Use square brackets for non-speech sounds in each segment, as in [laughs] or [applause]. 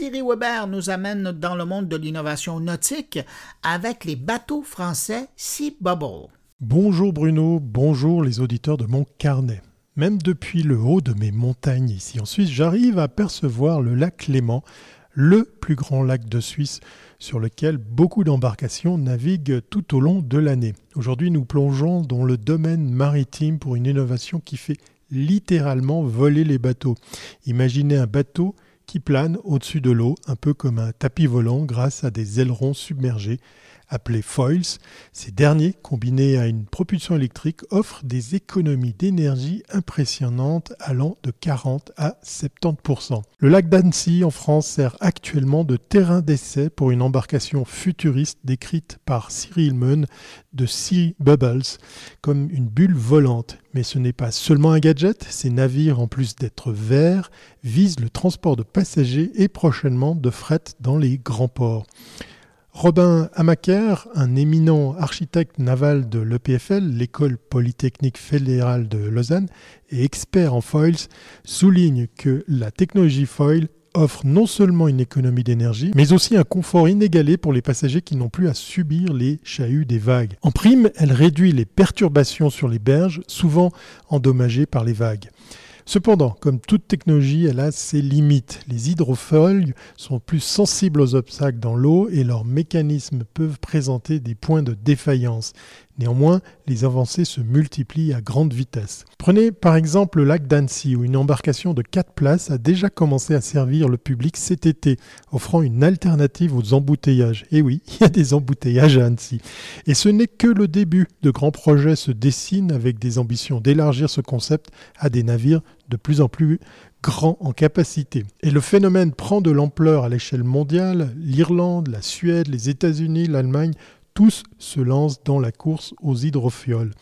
Thierry Weber nous amène dans le monde de l'innovation nautique avec les bateaux français Sea Bubble. Bonjour Bruno, bonjour les auditeurs de mon carnet. Même depuis le haut de mes montagnes ici en Suisse, j'arrive à percevoir le lac Léman, le plus grand lac de Suisse sur lequel beaucoup d'embarcations naviguent tout au long de l'année. Aujourd'hui, nous plongeons dans le domaine maritime pour une innovation qui fait littéralement voler les bateaux. Imaginez un bateau qui plane au-dessus de l'eau, un peu comme un tapis volant grâce à des ailerons submergés appelés foils. Ces derniers, combinés à une propulsion électrique, offrent des économies d'énergie impressionnantes allant de 40 à 70%. Le lac d'Annecy en France sert actuellement de terrain d'essai pour une embarcation futuriste décrite par Cyril Munn de Sea Bubbles comme une bulle volante. Mais ce n'est pas seulement un gadget, ces navires, en plus d'être verts, visent le transport de passagers et prochainement de fret dans les grands ports. Robin Amaker, un éminent architecte naval de l'EPFL, l'école polytechnique fédérale de Lausanne, et expert en foils, souligne que la technologie foil offre non seulement une économie d'énergie, mais aussi un confort inégalé pour les passagers qui n'ont plus à subir les chahuts des vagues. En prime, elle réduit les perturbations sur les berges, souvent endommagées par les vagues. Cependant, comme toute technologie, elle a ses limites. Les hydrofoils sont plus sensibles aux obstacles dans l'eau et leurs mécanismes peuvent présenter des points de défaillance. Néanmoins, les avancées se multiplient à grande vitesse. Prenez par exemple le lac d'Annecy où une embarcation de 4 places a déjà commencé à servir le public cet été, offrant une alternative aux embouteillages. Et oui, [laughs] il y a des embouteillages à Annecy. Et ce n'est que le début. De grands projets se dessinent avec des ambitions d'élargir ce concept à des navires de plus en plus grands en capacité. Et le phénomène prend de l'ampleur à l'échelle mondiale. L'Irlande, la Suède, les États-Unis, l'Allemagne tous se lancent dans la course aux hydrofioles.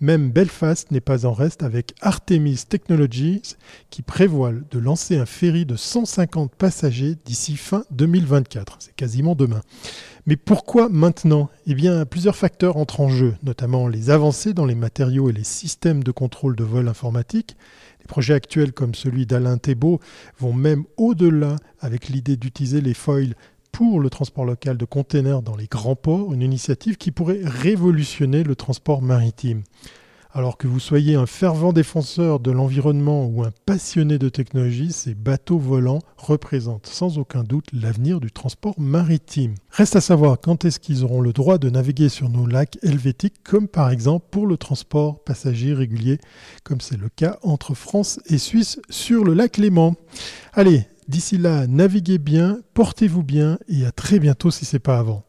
Même Belfast n'est pas en reste avec Artemis Technologies qui prévoit de lancer un ferry de 150 passagers d'ici fin 2024. C'est quasiment demain. Mais pourquoi maintenant? Eh bien, plusieurs facteurs entrent en jeu, notamment les avancées dans les matériaux et les systèmes de contrôle de vol informatique. Les projets actuels comme celui d'Alain Thébault vont même au-delà avec l'idée d'utiliser les foils pour le transport local de containers dans les grands ports, une initiative qui pourrait révolutionner le transport maritime. Alors que vous soyez un fervent défenseur de l'environnement ou un passionné de technologie, ces bateaux volants représentent sans aucun doute l'avenir du transport maritime. Reste à savoir quand est-ce qu'ils auront le droit de naviguer sur nos lacs helvétiques, comme par exemple pour le transport passager régulier, comme c'est le cas entre France et Suisse sur le lac Léman. Allez, D'ici là, naviguez bien, portez-vous bien et à très bientôt si ce n'est pas avant.